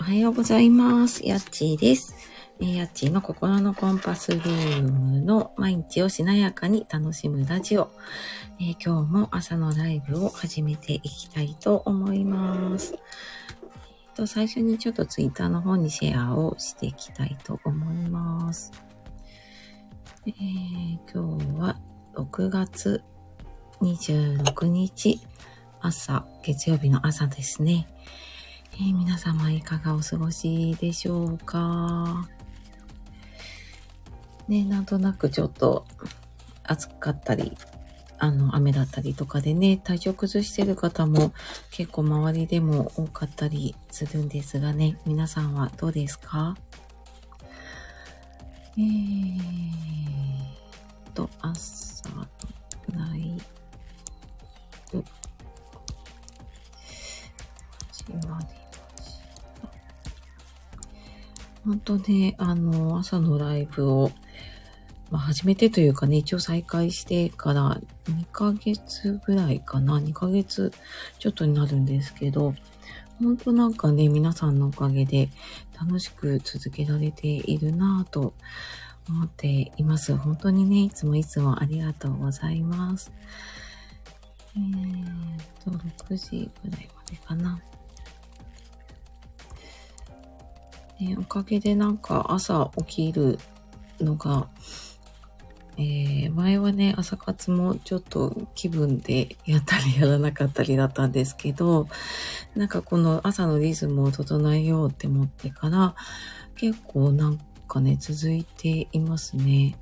おはようございます。やっちーです。えやっちーの心のコンパスルームの毎日をしなやかに楽しむラジオ。えー今日も朝のライブを始めていきたいと思います。えーと最初にちょっとツイッターの方にシェアをしていきたいと思います。えー今日は6月26日朝、月曜日の朝ですね。えー皆様いかがお過ごしでしょうか？ね、なんとなくちょっと暑かったり、あの、雨だったりとかでね、体調崩してる方も結構周りでも多かったりするんですがね、皆さんはどうですか？えーと、朝のライブ、始まり。本当ね、あの、朝のライブを、まあ、初めてというかね、一応再開してから2ヶ月ぐらいかな、2ヶ月ちょっとになるんですけど、本当なんかね、皆さんのおかげで楽しく続けられているなぁと思っています。本当にね、いつもいつもありがとうございます。えーと、6時ぐらいまでかな。ね、おかげでなんか朝起きるのが、えー前はね、朝活もちょっと気分でやったりやらなかったりだったんですけど、なんかこの朝のリズムを整えようって思ってから、結構なんかね、続いていますね。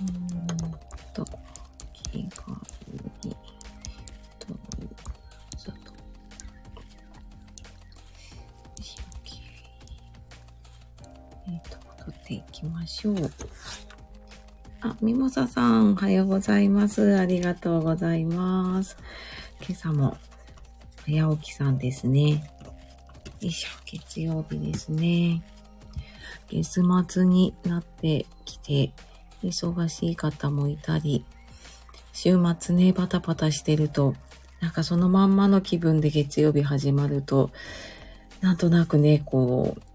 うーんと、気がに、ていきましょう。あ、ミモサさん、おはようございます。ありがとうございます。今朝も、早起きさんですね。よいしょ、月曜日ですね。月末になってきて、忙しい方もいたり、週末ね、バタバタしてると、なんかそのまんまの気分で月曜日始まると、なんとなくね、こう、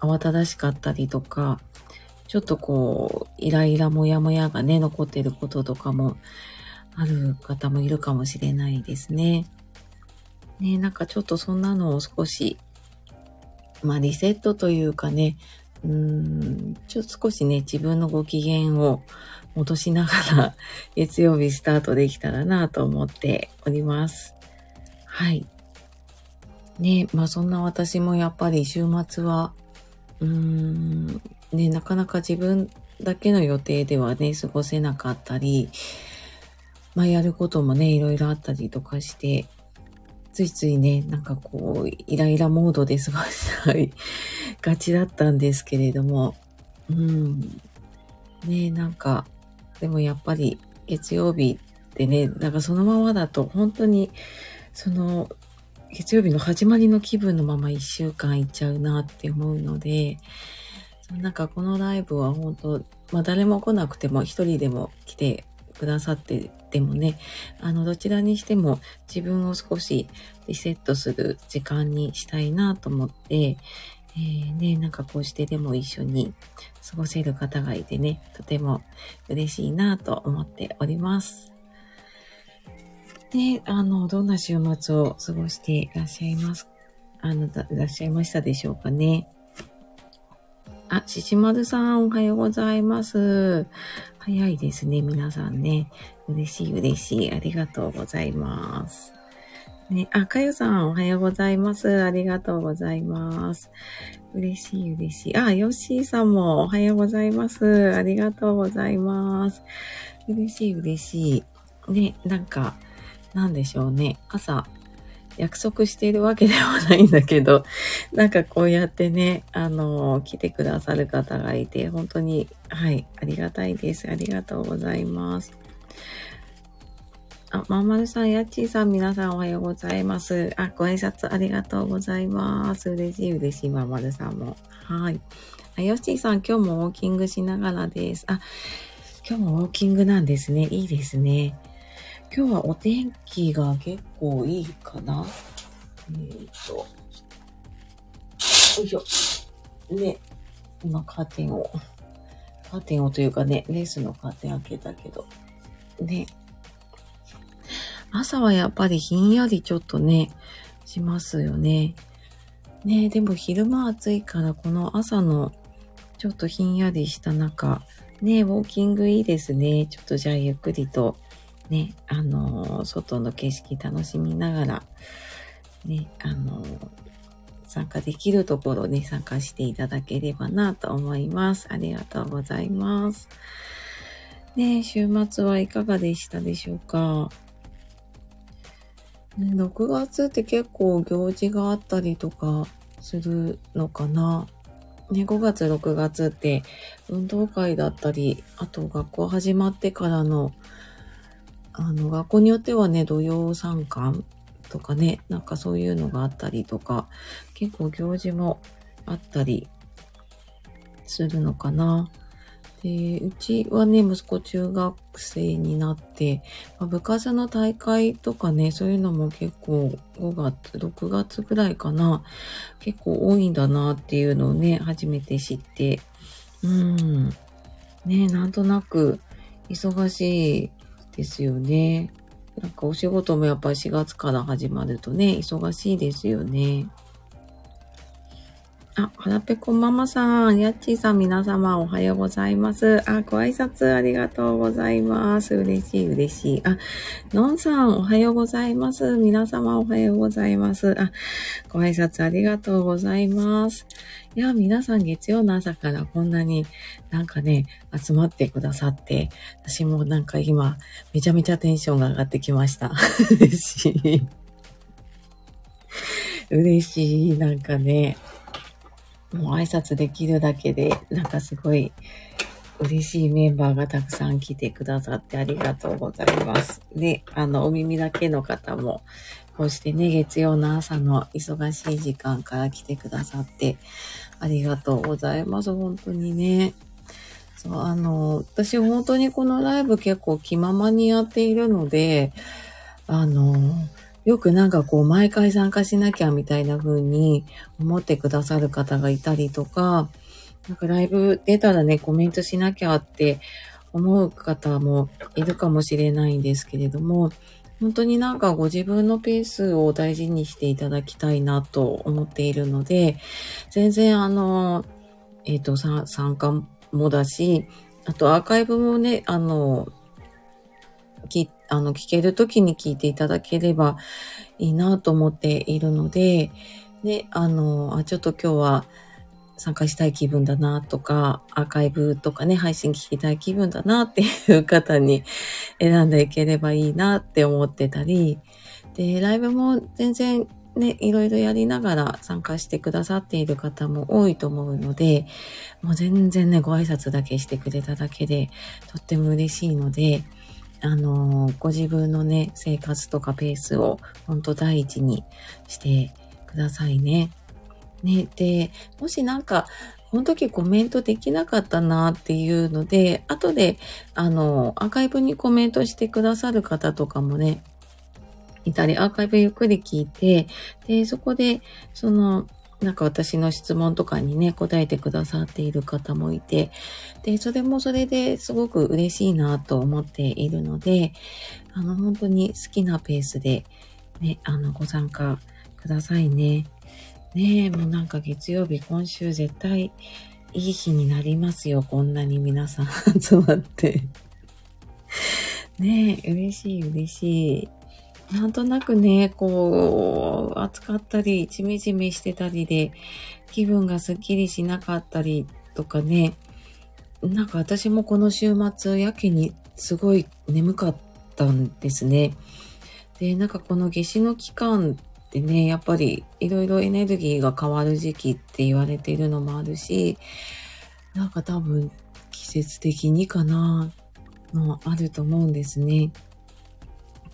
慌ただしかったりとか、ちょっとこう、イライラモヤモヤがね、残ってることとかもある方もいるかもしれないですね。ね、なんかちょっとそんなのを少し、まあリセットというかね、うーん、ちょっと少しね、自分のご機嫌を戻しながら、月曜日スタートできたらなと思っております。はい。ね、まあそんな私もやっぱり週末は、うーん、ね、なかなか自分だけの予定ではね、過ごせなかったり、まあやることもね、いろいろあったりとかして、ついついね、なんかこう、イライラモードで 過ごしたいがちだったんですけれども、うん。ね、なんか、でもやっぱり月曜日ってね、なんかそのままだと本当に、その、月曜日の始まりの気分のまま一週間いっちゃうなって思うので、なんかこのライブは本当、まあ誰も来なくても一人でも来てくださっててもね、あのどちらにしても自分を少しリセットする時間にしたいなと思って、えーね、なんかこうしてでも一緒に過ごせる方がいてね、とても嬉しいなと思っております。で、あの、どんな週末を過ごしていらっしゃいますあの、いらっしゃいましたでしょうかね。あ、ししまるさん、おはようございます。早いですね、皆さんね。嬉しい、嬉しい。ありがとうございます。ね、あ、かよさん、おはようございます。ありがとうございます。嬉しい、嬉しい。あ、ヨッシーさんも、おはようございます。ありがとうございます。嬉しい、嬉しい。ね、なんか、なんでしょうね。朝、約束しているわけではないんだけど、なんかこうやってね、あの、来てくださる方がいて、本当に、はい、ありがたいです。ありがとうございます。あ、まんまるさん、やっちーさん、皆さんおはようございます。あ、ご挨拶ありがとうございます。嬉しい、嬉しい、まんまるさんも。はい。あ、よっしーさん、今日もウォーキングしながらです。あ、今日もウォーキングなんですね。いいですね。今日はお天気が結構いいかな。えっ、と、よいしょ。ね、今カーテンを、カーテンをというかね、レースのカーテン開けたけど、ね。朝はやっぱりひんやりちょっとね、しますよね。ねでも昼間暑いからこの朝のちょっとひんやりした中、ねウォーキングいいですね。ちょっとじゃあゆっくりと、ね、あの、外の景色楽しみながら、ね、あの、参加できるところに参加していただければなと思います。ありがとうございます。ね週末はいかがでしたでしょうか？ね、6月って結構行事があったりとかするのかな？ね、5月、6月って運動会だったり、あと学校始まってからの、あの、学校によってはね、土曜参観とかね、なんかそういうのがあったりとか、結構行事もあったりするのかな。で、うちはね、息子中学生になって、まあ、部活の大会とかね、そういうのも結構5月、6月ぐらいかな、結構多いんだなっていうのをね、初めて知って、うん。ね、なんとなく忙しいですよね。なんかお仕事もやっぱり4月から始まるとね、忙しいですよね。あ、はらぺこママさん、やっちーさん、皆様おはようございます。あ、ご挨拶ありがとうございます。嬉しい、嬉しい。あ、のんさん、おはようございます。皆様おはようございます。あ、ご挨拶ありがとうございます。いや、皆さん月曜の朝からこんなになんかね、集まってくださって、私もなんか今、めちゃめちゃテンションが上がってきました。嬉しい。嬉しい、なんかね。もう挨拶できるだけで、なんかすごい嬉しいメンバーがたくさん来てくださってありがとうございます。で、あの、お耳だけの方も、こうしてね、月曜の朝の忙しい時間から来てくださって、ありがとうございます。本当にね。そう、あの、私本当にこのライブ結構気ままにやっているので、あの、よくなんかこう毎回参加しなきゃみたいな風に思ってくださる方がいたりとか、なんかライブ出たらね、コメントしなきゃって思う方もいるかもしれないんですけれども、本当になんかご自分のペースを大事にしていただきたいなと思っているので、全然あの、えっ、ー、と、参加もだし、あとアーカイブもね、あの、き、あの、聞けるときに聞いていただければいいなと思っているので、で、あの、あ、ちょっと今日は参加したい気分だなとか、アーカイブとかね、配信聞きたい気分だなっていう方に選んでいければいいなって思ってたり、で、ライブも全然ね、いろいろやりながら参加してくださっている方も多いと思うので、もう全然ね、ご挨拶だけしてくれただけで、とっても嬉しいので、あの、ご自分のね、生活とかペースを本当第一にしてくださいね。ね、で、もしなんか、この時コメントできなかったなっていうので、後で、あの、アーカイブにコメントしてくださる方とかもね、いたり、アーカイブゆっくり聞いて、で、そこで、その、なんか私の質問とかにね、答えてくださっている方もいて、で、それもそれですごく嬉しいなと思っているので、あの、本当に好きなペースで、ね、あの、ご参加くださいね。ねえ、もうなんか月曜日、今週絶対いい日になりますよ。こんなに皆さん集まってねえ、嬉しい嬉しい。なんとなくね、こう、暑かったり、ジメジメしてたりで、気分がスッキリしなかったりとかね、なんか私もこの週末、やけにすごい眠かったんですね。で、なんかこの夏至の期間ってね、やっぱりいろいろエネルギーが変わる時期って言われているのもあるし、なんか多分季節的にかな、もあると思うんですね。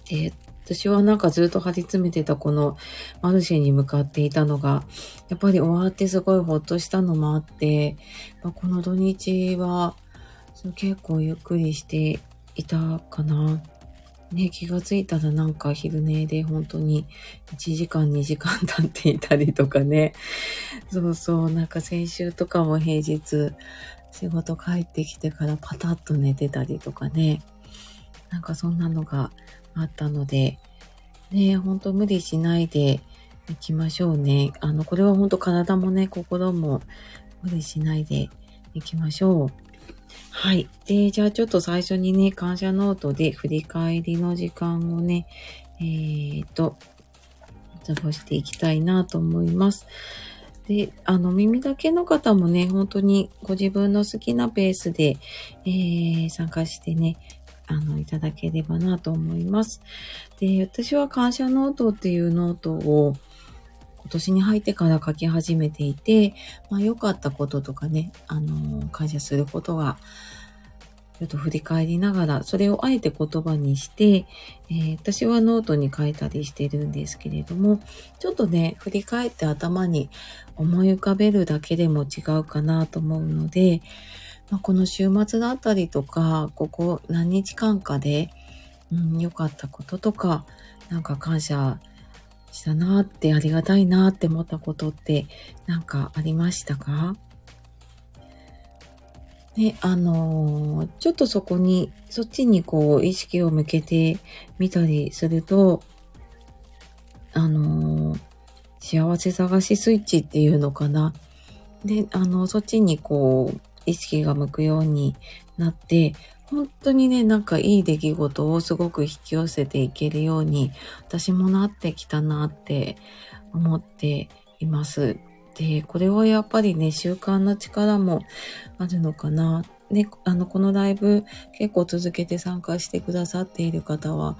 で、私はなんかずっと張り詰めてたこのマルシェに向かっていたのが、やっぱり終わってすごいほっとしたのもあって、まあ、この土日は結構ゆっくりしていたかな。ね、気がついたらなんか昼寝で本当に1時間2時間 経っていたりとかね。そうそう、なんか先週とかも平日仕事帰ってきてからパタッと寝てたりとかね。なんかそんなのがあったので、ね、ほんと無理しないでいきましょうね。あの、これは本当体もね、心も無理しないでいきましょう。はい。で、じゃあちょっと最初にね、感謝ノートで振り返りの時間をね、えー、と、過ごしていきたいなと思います。で、あの、耳だけの方もね、本当にご自分の好きなペースで、えー、参加してね、あの、いただければなと思います。で、私は感謝ノートっていうノートを今年に入ってから書き始めていて、まあ良かったこととかね、あの、感謝することが、ちょっと振り返りながら、それをあえて言葉にして、えー、私はノートに書いたりしてるんですけれども、ちょっとね、振り返って頭に思い浮かべるだけでも違うかなと思うので、まあ、この週末だったりとか、ここ何日間かで、うん、良かったこととか、なんか感謝したなって、ありがたいなって思ったことってなんかありましたか？ね、あのー、ちょっとそこに、そっちにこう意識を向けてみたりすると、あのー、幸せ探しスイッチっていうのかな？で、あの、そっちにこう、意識が向くようになって、本当にね、なんかいい出来事をすごく引き寄せていけるように、私もなってきたなって思っています。で、これはやっぱりね、習慣の力もあるのかな。ね、あの、このライブ結構続けて参加してくださっている方は、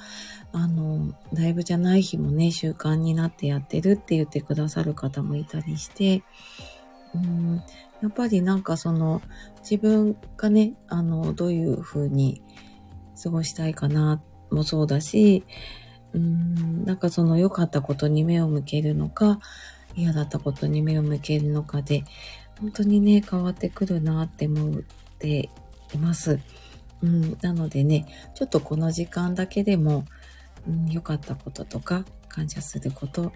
あの、ライブじゃない日もね、習慣になってやってるって言ってくださる方もいたりして、うんやっぱりなんかその自分がね、あの、どういう風に過ごしたいかなもそうだし、うん、なんかその良かったことに目を向けるのか、嫌だったことに目を向けるのかで、本当にね、変わってくるなって思っています。うん、なのでね、ちょっとこの時間だけでも、うん、良かったこととか、感謝すること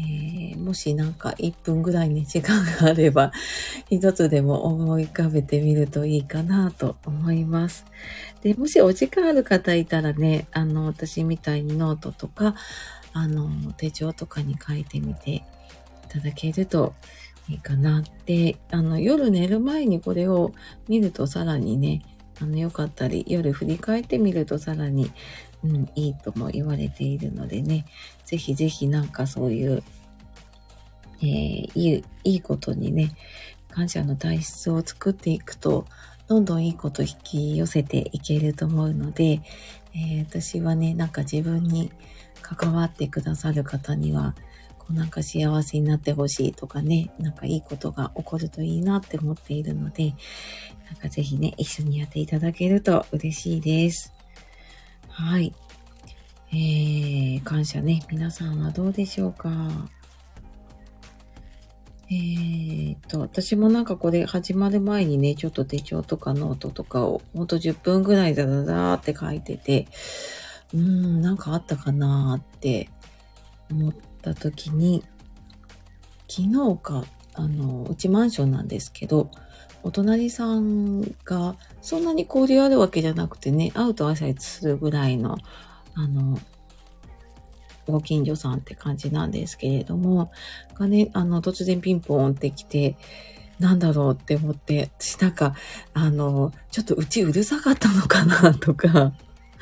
えー、もしなんか1分ぐらいに時間があれば、一つでも思い浮かべてみるといいかなと思います。で、もしお時間ある方いたらね、あの、私みたいにノートとか、あの、手帳とかに書いてみていただけるといいかなって、あの、夜寝る前にこれを見るとさらにね、あの、よかったり、夜振り返ってみるとさらに、うん、いいとも言われているのでね、ぜひぜひなんかそういう、えー、いい、いいことにね、感謝の体質を作っていくと、どんどんいいこと引き寄せていけると思うので、えー、私はね、なんか自分に関わってくださる方には、こうなんか幸せになってほしいとかね、なんかいいことが起こるといいなって思っているので、なんかぜひね、一緒にやっていただけると嬉しいです。はい。えー、感謝ね。皆さんはどうでしょうか？えー、っと、私もなんかこれ始まる前にね、ちょっと手帳とかノートとかを、ほんと10分ぐらいダダダーって書いてて、うーん、なんかあったかなーって思った時に、昨日か、あの、うちマンションなんですけど、お隣さんがそんなに交流あるわけじゃなくてね、会うと挨拶するぐらいの、あの、ご近所さんって感じなんですけれども、がね、あの、突然ピンポンってきて、なんだろうって思って、私なんか、あの、ちょっとうちうるさかったのかなとか、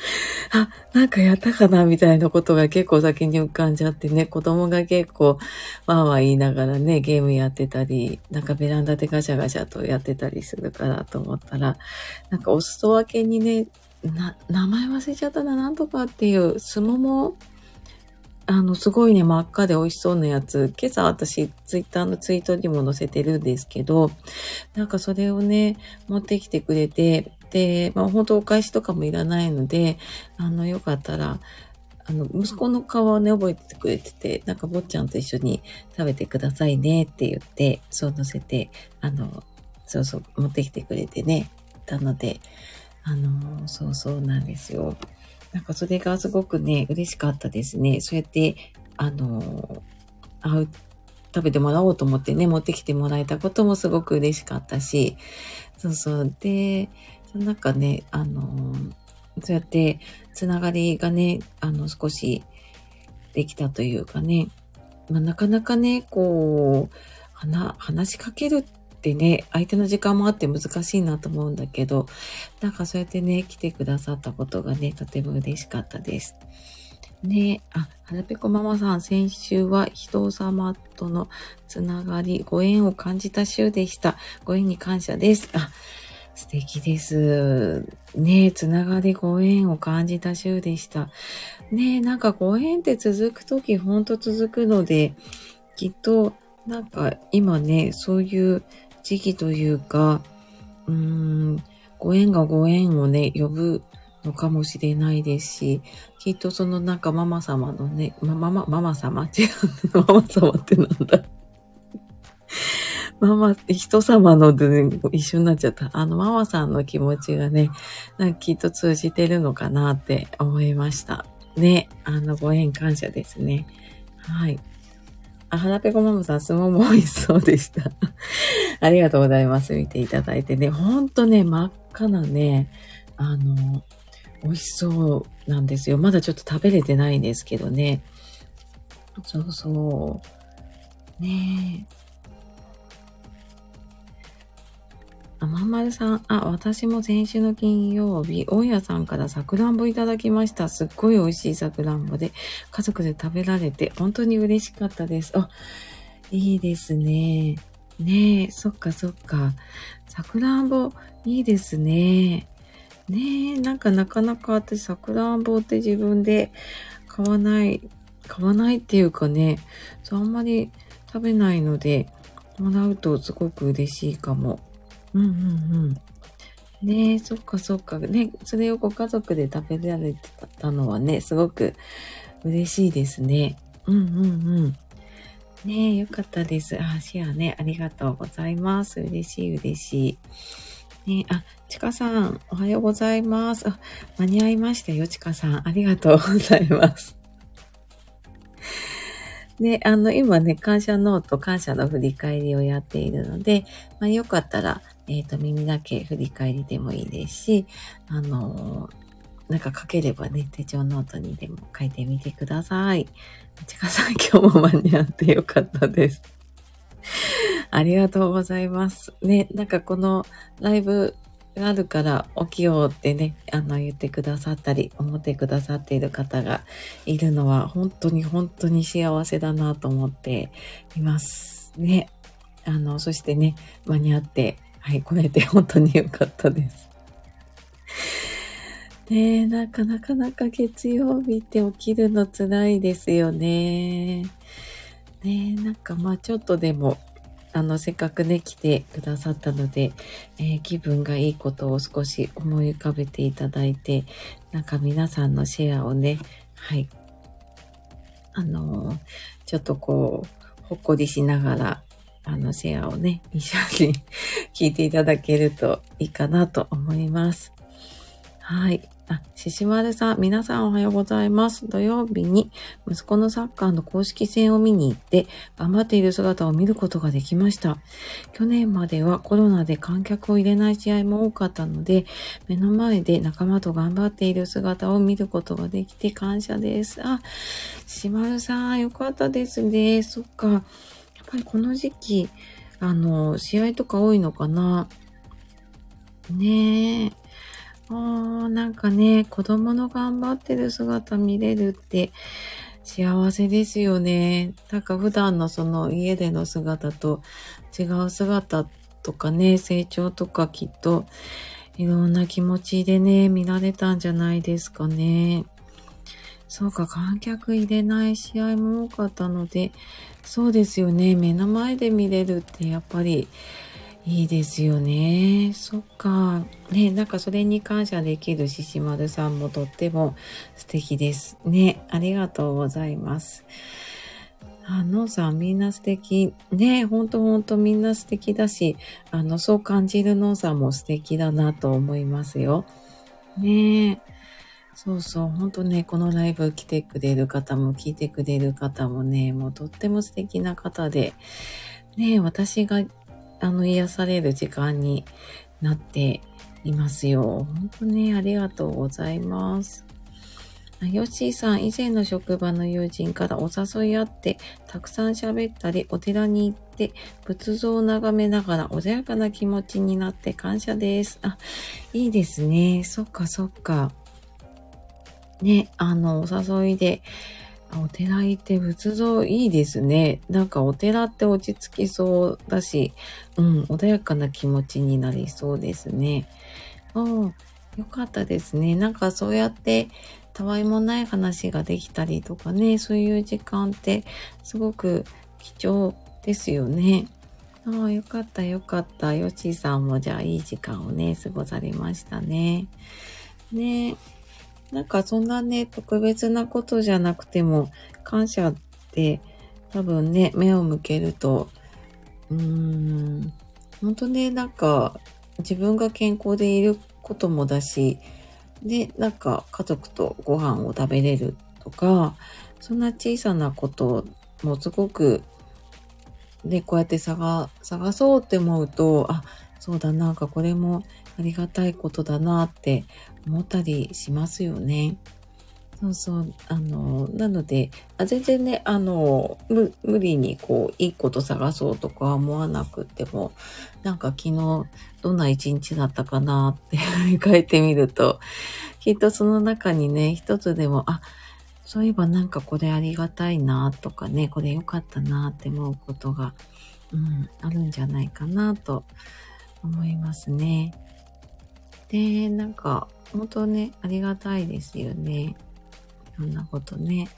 あ、なんかやったかなみたいなことが結構先に浮かんじゃってね、子供が結構、わーわー言いながらね、ゲームやってたり、なんかベランダでガシャガシャとやってたりするからと思ったら、なんかお裾分けにね、な、名前忘れちゃったな、なんとかっていう、すももあの、すごいね、真っ赤で美味しそうなやつ、今朝私、ツイッターのツイートにも載せてるんですけど、なんかそれをね、持ってきてくれて、で、まあ本当お返しとかもいらないので、あの、よかったら、あの、息子の顔をね、覚えててくれてて、なんか坊ちゃんと一緒に食べてくださいねって言って、そう乗せて、あの、そうそう、持ってきてくれてね、たので、あの、そうそうなんですよ。なんかそれがすごくね、嬉しかったですね。そうやって、あの、あ食べてもらおうと思ってね、持ってきてもらえたこともすごく嬉しかったし、そうそう。で、その中ね、あの、そうやってつながりがね、あの、少しできたというかね、まあ、なかなかね、こう、話、話しかけるってね、相手の時間もあって難しいなと思うんだけど、なんかそうやってね、来てくださったことがね、とても嬉しかったです。ねあ、はらぺこママさん、先週は人様とのつながり、ご縁を感じた週でした。ご縁に感謝です。あ、素敵です。ねつながりご縁を感じた週でした。ねなんかご縁って続くときほんと続くので、きっとなんか今ね、そういう時期というか、うーん、ご縁がご縁をね、呼ぶのかもしれないですし、きっとそのなんかママ様のね、ま、ママ、ママ様違う。ママ様ってなんだ。ママ、人様ので、ね、一緒になっちゃった。あの、ママさんの気持ちがね、なんかきっと通じてるのかなって思いました。ね、あの、ご縁感謝ですね。はい。あ、はらぺこママさん、相撲も美味しそうでした。ありがとうございます。見ていただいてね。ほんとね、真っ赤なね、あの、美味しそうなんですよ。まだちょっと食べれてないんですけどね。そうそう。ねえ。あ、まんまるさん、あ、私も先週の金曜日、大家さんからさくらんぼいただきました。すっごい美味しいさくらんぼで、家族で食べられて、本当に嬉しかったです。あ、いいですね。ねえ、そっかそっか。さくらんぼ、いいですね。ねえ、なんかなかなか私さくらんぼって自分で買わない、買わないっていうかね、そうあんまり食べないので、もらうとすごく嬉しいかも。うんうんうん。ねえ、そっかそっか。ね、それをご家族で食べられてたのはね、すごく嬉しいですね。うんうんうん。ねえ、よかったです。あ、シェアね、ありがとうございます。嬉しい嬉しい。ねあ、ちかさん、おはようございます。あ、間に合いましたよ、ちかさん。ありがとうございます。で、あの、今ね、感謝ノート、感謝の振り返りをやっているので、まあ、よかったら、えっ、ー、と、耳だけ振り返りでもいいですし、あのー、なんか書ければね、手帳ノートにでも書いてみてください。ちかさん、今日も間に合ってよかったです。ありがとうございます。ね、なんかこのライブがあるから起きようってね、あの言ってくださったり、思ってくださっている方がいるのは本当に本当に幸せだなと思っていますね。あの、そしてね、間に合って、はい、来れて本当に良かったです。ねえ、なかなかなか月曜日って起きるの辛いですよね。ねえ、なんかまあちょっとでもあの、せっかくね、来てくださったので、えー、気分がいいことを少し思い浮かべていただいて、なんか皆さんのシェアをね、はい、あのー、ちょっとこう、ほっこりしながら、あの、シェアをね、一緒に聞いていただけるといいかなと思います。はい。あ、ししまるさん、皆さんおはようございます。土曜日に息子のサッカーの公式戦を見に行って、頑張っている姿を見ることができました。去年まではコロナで観客を入れない試合も多かったので、目の前で仲間と頑張っている姿を見ることができて感謝です。あ、しまるさん、よかったですね。そっか。ぱりこの時期、あの、試合とか多いのかな。ねえ。ああ、なんかね、子供の頑張ってる姿見れるって幸せですよね。なんか普段のその家での姿と違う姿とかね、成長とかきっといろんな気持ちでね、見られたんじゃないですかね。そうか、観客入れない試合も多かったので、そうですよね。目の前で見れるってやっぱりいいですよね。そっか。ね、なんかそれに感謝できる獅子丸さんもとっても素敵です。ね、ありがとうございます。あのさんみんな素敵。ね、ほんとほんとみんな素敵だし、あの、そう感じるのさんも素敵だなと思いますよ。ねえそうそう、ほんとね、このライブ来てくれる方も聞いてくれる方もね、もうとっても素敵な方で、ね、私が、あの、癒される時間になっていますよ。本当ね、ありがとうございます。ヨッシーさん、以前の職場の友人からお誘いあって、たくさん喋ったり、お寺に行って、仏像を眺めながら穏やかな気持ちになって感謝です。あ、いいですね。そっかそっか。ね、あの、お誘いで、お寺行って仏像いいですね。なんかお寺って落ち着きそうだし、うん、穏やかな気持ちになりそうですね。うん、よかったですね。なんかそうやって、たわいもない話ができたりとかね、そういう時間ってすごく貴重ですよね。ああ、よかったよかった。よちさんもじゃあいい時間をね、過ごされましたね。ねえなんかそんなね、特別なことじゃなくても、感謝って多分ね、目を向けると、うーん、本当ね、なんか自分が健康でいることもだし、で、なんか家族とご飯を食べれるとか、そんな小さなこともすごく、で、こうやって探、探そうって思うと、あ、そうだなんかこれもありがたいことだなって思ったりしますよね。そうそう。あの、なので、あ全然ね、あの、無理にこう、いいこと探そうとか思わなくても、なんか昨日どんな一日だったかなって 振り返ってみると、きっとその中にね、一つでも、あ、そういえばなんかこれありがたいなとかね、これ良かったなって思うことが、うん、あるんじゃないかなと思いますね。で、なんか、本当ね、ありがたいですよね。そんなことね。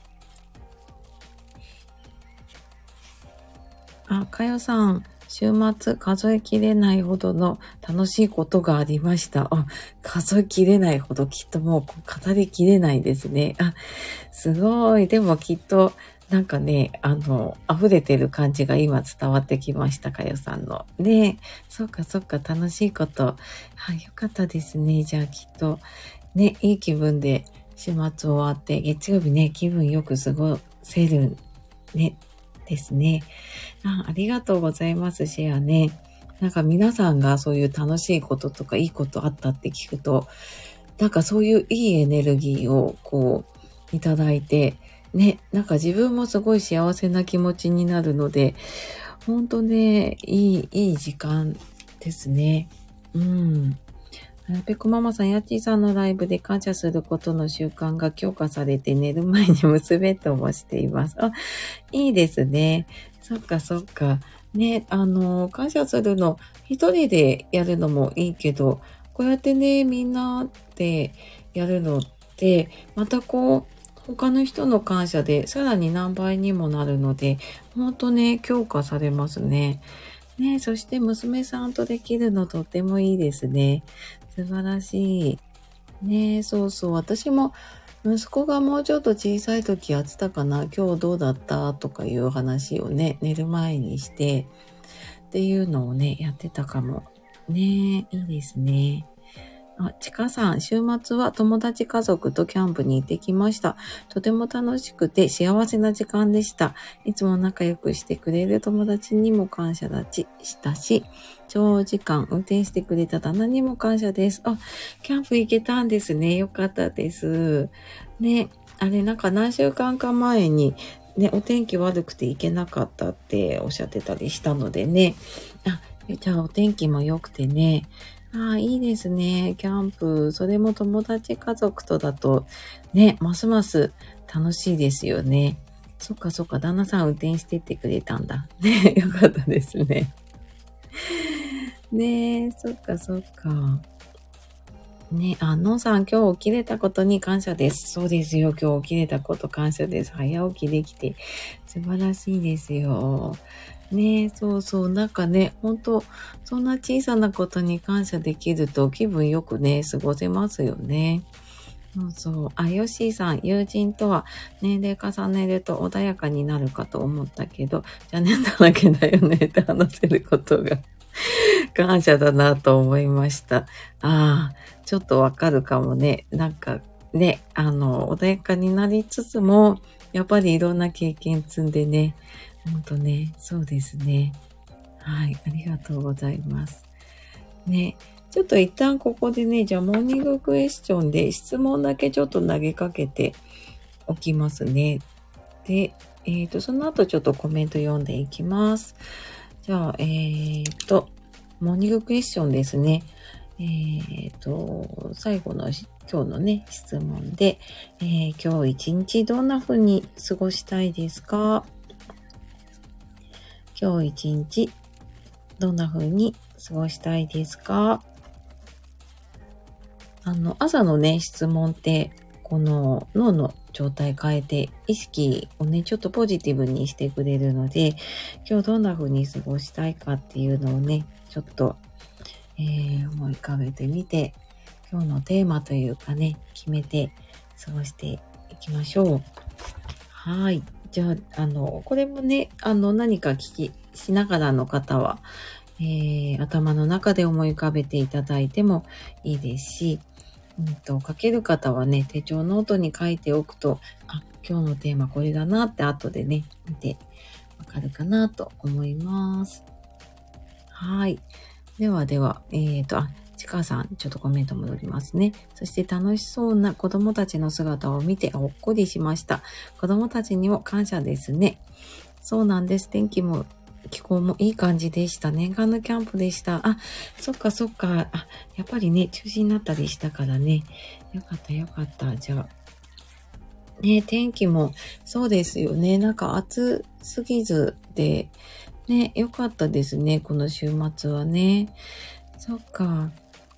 あ、かよさん、週末数えきれないほどの楽しいことがありました。あ、数えきれないほどきっともう語りきれないですね。あ、すごい。でもきっとなんかね、あの、溢れてる感じが今伝わってきました、かよさんの。ねそっかそっか、楽しいこと。はい、よかったですね。じゃあきっと、ね、いい気分で週末終わって、月曜日ね、気分よく過ごせる、ね、ですねあ。ありがとうございます、シェアね。なんか皆さんがそういう楽しいこととかいいことあったって聞くと、なんかそういういいエネルギーをこういただいて、ね、なんか自分もすごい幸せな気持ちになるので、ほんとね、いい、いい時間ですね。うん。ペコママさん、ヤッチーさんのライブで感謝することの習慣が強化されて寝る前に娘ともしています。あ、いいですね。そっかそっか。ね、あの、感謝するの、一人でやるのもいいけど、こうやってね、みんなでやるのって、またこう、他の人の感謝でさらに何倍にもなるので、ほんとね、強化されますね。ねそして娘さんとできるのとってもいいですね。素晴らしい。ねそうそう。私も息子がもうちょっと小さい時やってたかな今日どうだった？とかいう話をね、寝る前にして、っていうのをね、やってたかも。ねいいですね。あ、ちかさん、週末は友達家族とキャンプに行ってきました。とても楽しくて幸せな時間でした。いつも仲良くしてくれる友達にも感謝だちしたし、長時間運転してくれた旦那にも感謝です。あ、キャンプ行けたんですね。よかったです。ね、あれなんか何週間か前にね、お天気悪くて行けなかったっておっしゃってたりしたのでね。あ、じゃあお天気も良くてね、ああ、いいですね。キャンプ。それも友達家族とだと、ね、ますます楽しいですよね。そっかそっか、旦那さん運転してってくれたんだ。ね、よかったですね。ねえ、そっかそっか。ね、あ、のさん、今日起きれたことに感謝です。そうですよ。今日起きれたこと感謝です。早起きできて素晴らしいですよ。ねそうそう。なんかね、本当そんな小さなことに感謝できると気分よくね、過ごせますよね。そうそう。あ、ヨッシーさん、友人とは年齢重ねると穏やかになるかと思ったけど、邪念だらけだよねって話せることが 感謝だなと思いました。ああ、ちょっとわかるかもね。なんか、ね、あの、穏やかになりつつも、やっぱりいろんな経験積んでね、ほんとね、そうですね。はい、ありがとうございます。ね、ちょっと一旦ここでね、じゃあモーニングクエスチョンで質問だけちょっと投げかけておきますね。で、えっ、ー、と、その後ちょっとコメント読んでいきます。じゃあ、えっ、ー、と、モーニングクエスチョンですね。えっ、ー、と、最後の今日のね、質問で、えー、今日一日どんな風に過ごしたいですか？今日一日どんな風に過ごしたいですか？あの、朝のね、質問って、この脳の状態変えて、意識をね、ちょっとポジティブにしてくれるので、今日どんな風に過ごしたいかっていうのをね、ちょっと、えー、思い浮かべてみて、今日のテーマというかね、決めて過ごしていきましょう。はい。じゃあ、あの、これもね、あの、何か聞きしながらの方は、えー、頭の中で思い浮かべていただいてもいいですし、うんと、書ける方はね、手帳ノートに書いておくと、あ、今日のテーマこれだなって後でね、見てわかるかなと思います。はい。ではでは、えーと、あ、ちかさん、ちょっとコメント戻りますね。そして楽しそうな子供たちの姿を見てほっこりしました。子供たちにも感謝ですね。そうなんです。天気も気候もいい感じでした。念願のキャンプでした。あ、そっかそっか。あ、やっぱりね、中止になったりしたからね。よかったよかった。じゃあ。ね、天気もそうですよね。なんか暑すぎずで、ね、よかったですね。この週末はね。そっか。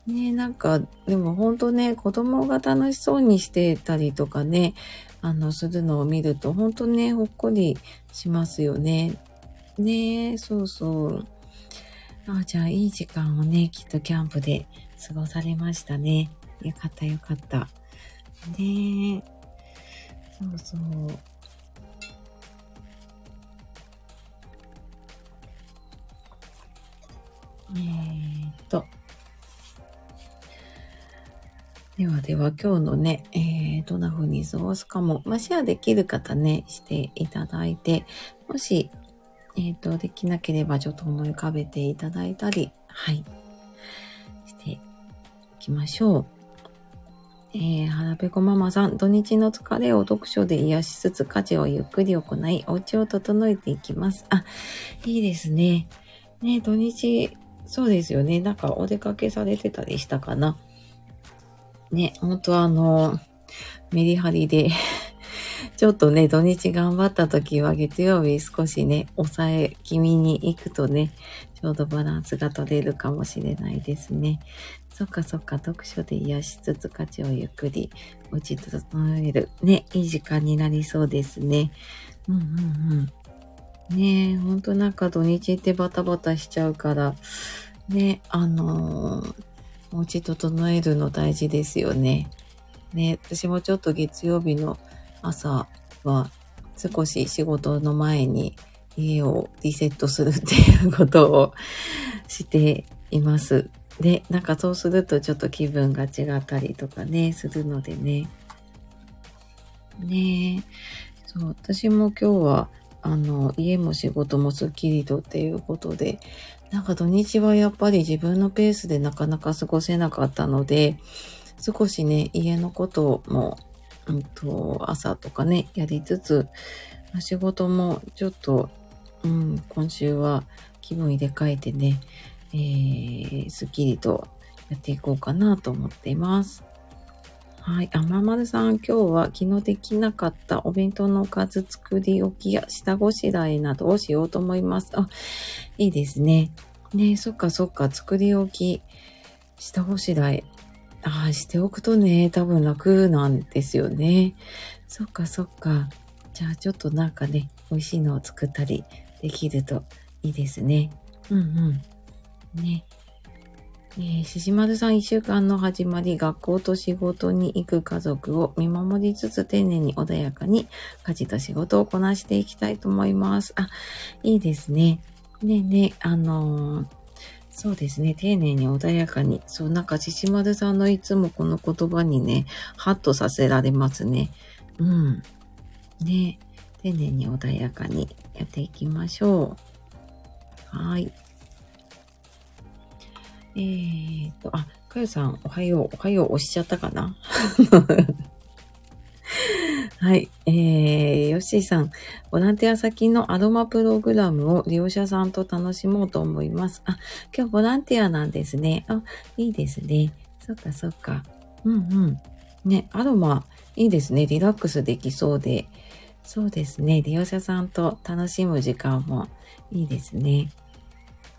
ね、なんか、でも本当ね、子供が楽しそうにしてたりとかね、あの、するのを見ると、本当ね、ほっこりしますよね。ね、そうそう。あじゃあ、いい時間をね、きっとキャンプで過ごされましたね。よかったよかった。ねえ。そうそう。えー、っと。ではでは今日のね、えー、どんな風に過ごすかも、まあ、シェアできる方ね、していただいて、もしえっ、ー、と、できなければちょっと思い浮かべていただいたり、はい、していきましょう。えー、腹ペコママさん、土日の疲れを読書で癒しつつ家事をゆっくり行い、お家を整えていきます。あ、いいですね。ね、土日、そうですよね。なんかお出かけされてたりしたかな。ね、本当あの、メリハリでちょっとね、土日頑張った時は月曜日少しね、抑え気味に行くとね、ちょうどバランスが取れるかもしれないですね。そっかそっか、読書で癒しつつ価値をゆっくり落ち整える。ね、いい時間になりそうですね。うんうんうん。ねえ、ほんとなんか土日ってバタバタしちゃうから、ね、あのー、落ち整えるの大事ですよね。ね、私もちょっと月曜日の朝は少し仕事の前に家をリセットするっていうことをしています。で、なんかそうするとちょっと気分が違ったりとかね、するのでね。ねえ。そう、私も今日は、あの、家も仕事もスッキリとっていうことで、なんか土日はやっぱり自分のペースでなかなか過ごせなかったので、少しね、家のこともうんと、朝とかね、やりつつ、仕事もちょっと、うん、今週は気分入れ替えてね、えー、スッキリとやっていこうかなと思っています。はい。あ、ままるさん、今日は昨日できなかったお弁当のおかず作り置きや下ごしらえなどをしようと思います。あ、いいですね。ねそっかそっか、作り置き、下ごしらえ。ああ、しておくとね、多分楽なんですよね。そっかそっか。じゃあちょっとなんかね、美味しいのを作ったりできるといいですね。うんうん。ね。えー、ししまるさん一週間の始まり、学校と仕事に行く家族を見守りつつ丁寧に穏やかに家事と仕事をこなしていきたいと思います。あ、いいですね。ねえねえ、あのー、そうですね。丁寧に穏やかに。そう、なんか、獅子丸さんのいつもこの言葉にね、ハッとさせられますね。うん。ね。丁寧に穏やかにやっていきましょう。はい。えーと、あ、かよさん、おはよう、おはよう、押しちゃったかな？はい。えー、ヨッシーさん、ボランティア先のアロマプログラムを利用者さんと楽しもうと思います。あ、今日ボランティアなんですね。あ、いいですね。そっかそっか。うんうん。ね、アロマ、いいですね。リラックスできそうで。そうですね。利用者さんと楽しむ時間もいいですね。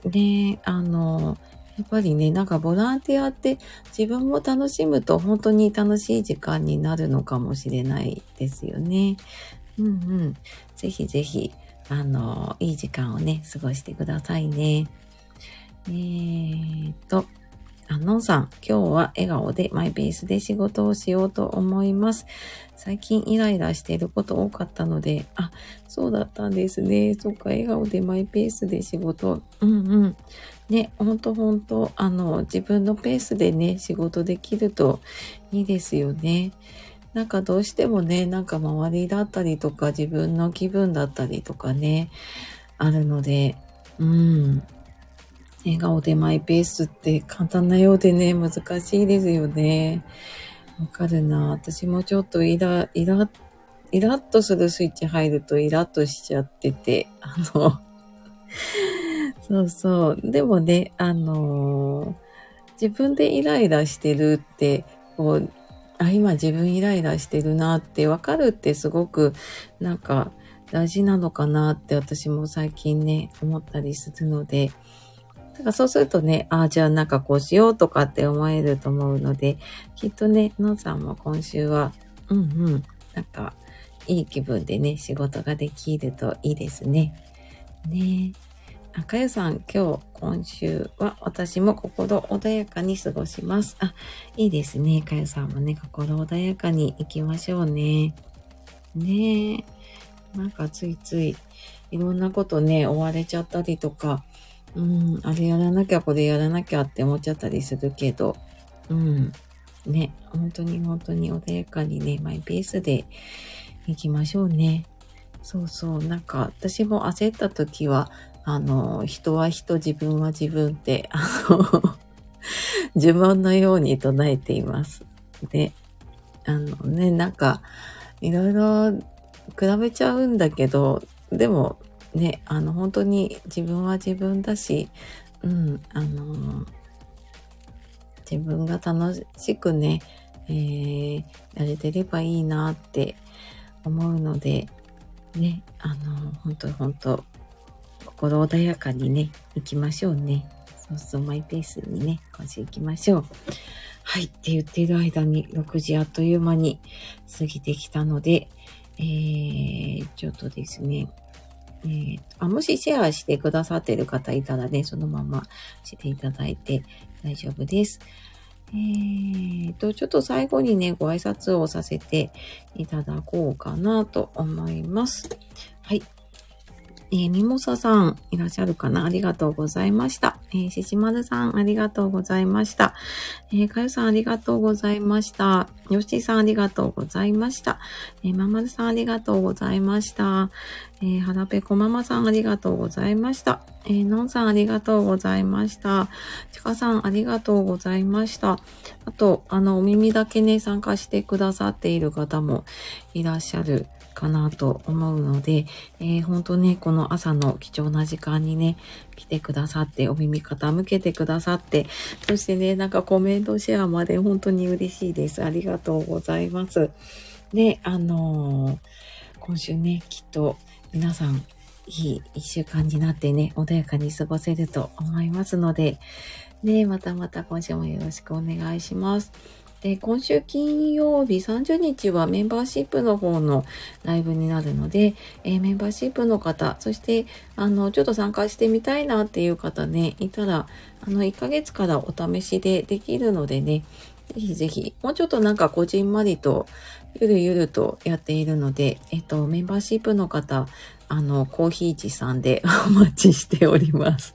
で、あの、やっぱりね、なんかボランティアって自分も楽しむと本当に楽しい時間になるのかもしれないですよね。うんうん。ぜひぜひ、あの、いい時間をね、過ごしてくださいね。えーと、あのんさん、今日は笑顔でマイペースで仕事をしようと思います。最近イライラしていること多かったので、あ、そうだったんですね。そっか、笑顔でマイペースで仕事。うんうん。ね、ほんとほんと、あの、自分のペースでね、仕事できるといいですよね。なんかどうしてもね、なんか周りだったりとか自分の気分だったりとかね、あるので、うん。笑顔でマイペースって簡単なようでね、難しいですよね。わかるな。私もちょっとイラ、イラ、イラッとするスイッチ入るとイラッとしちゃってて、あのそうそう。でもね、あのー、自分でイライラしてるって、こう、あ、今自分イライラしてるなってわかるってすごくなんか大事なのかなって私も最近ね、思ったりするので、だからそうするとね、ああ、じゃあなんかこうしようとかって思えると思うので、きっとね、のんさんも今週は、うんうん、なんか、いい気分でね、仕事ができるといいですね。ねあかゆさん、今日、今週は私も心穏やかに過ごします。あ、いいですね。かゆさんもね、心穏やかに行きましょうね。ねえ。なんかついつい、いろんなことね、追われちゃったりとか、うん、あれやらなきゃ、これやらなきゃって思っちゃったりするけど、うん、ね、本当に本当に穏やかにね、マイペースで行きましょうね。そうそう、なんか私も焦った時は、あの、人は人、自分は自分って、あの 呪文のように唱えています。で、あのね、なんか、いろいろ比べちゃうんだけど、でもね、あの、本当に自分は自分だし、うん、あの、自分が楽しくね、えー、やれてればいいなって思うので、ね、あの、本当本当心穏やかにね、行きましょうね。そうそう、マイペースにね、今週行きましょう。はい、って言っている間に6時あっという間に過ぎてきたので、えー、ちょっとですね、えー、あもしシェアしてくださってる方いたらね、そのまましていただいて大丈夫です。えーと、ちょっと最後にね、ご挨拶をさせていただこうかなと思います。はい。えー、ミモサさん、いらっしゃるかな？ありがとうございました。えー、ししまるさん、ありがとうございました。えー、かゆさん、ありがとうございました。よしさん、ありがとうございました。えー、ままるさん、ありがとうございました。えー、はらぺこママさん、ありがとうございました。えー、のんさん、ありがとうございました。ちかさん、ありがとうございました。あと、あの、お耳だけね、参加してくださっている方もいらっしゃるかなと思うので、えー、本当ね、この朝の貴重な時間にね、来てくださって、お耳傾けてくださって、そしてね、なんかコメントシェアまで本当に嬉しいです。ありがとうございます。で、あのー、今週ね、きっと皆さん、いい一週間になってね、穏やかに過ごせると思いますので、ね、またまた今週もよろしくお願いします。で、今週金曜日30日はメンバーシップの方のライブになるので、えー、メンバーシップの方、そして、あの、ちょっと参加してみたいなっていう方ね、いたら、あの、1ヶ月からお試しでできるのでね、ぜひぜひ、もうちょっとなんかこじんまりと、ゆるゆるとやっているので、えっと、メンバーシップの方、あの、コーヒー持参で お待ちしております。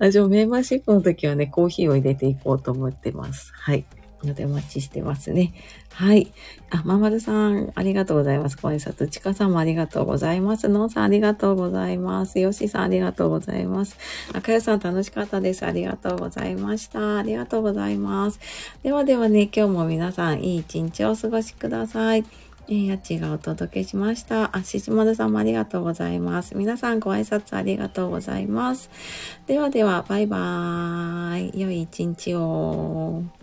あ、じゃあメンバーシップの時はね、コーヒーを入れていこうと思ってます。はい。のでお待ちしてますね。はい。あ、ままるさん、ありがとうございます。ご挨拶。ちかさんもありがとうございます。のんさん、ありがとうございます。よしさん、ありがとうございます。あかよさん、楽しかったです。ありがとうございました。ありがとうございます。ではではね、今日も皆さん、いい一日をお過ごしください。えー、やちがお届けしました。あ、ししまるさんもありがとうございます。皆さんご挨拶ありがとうございます。ではでは、バイバーイ。良い一日を。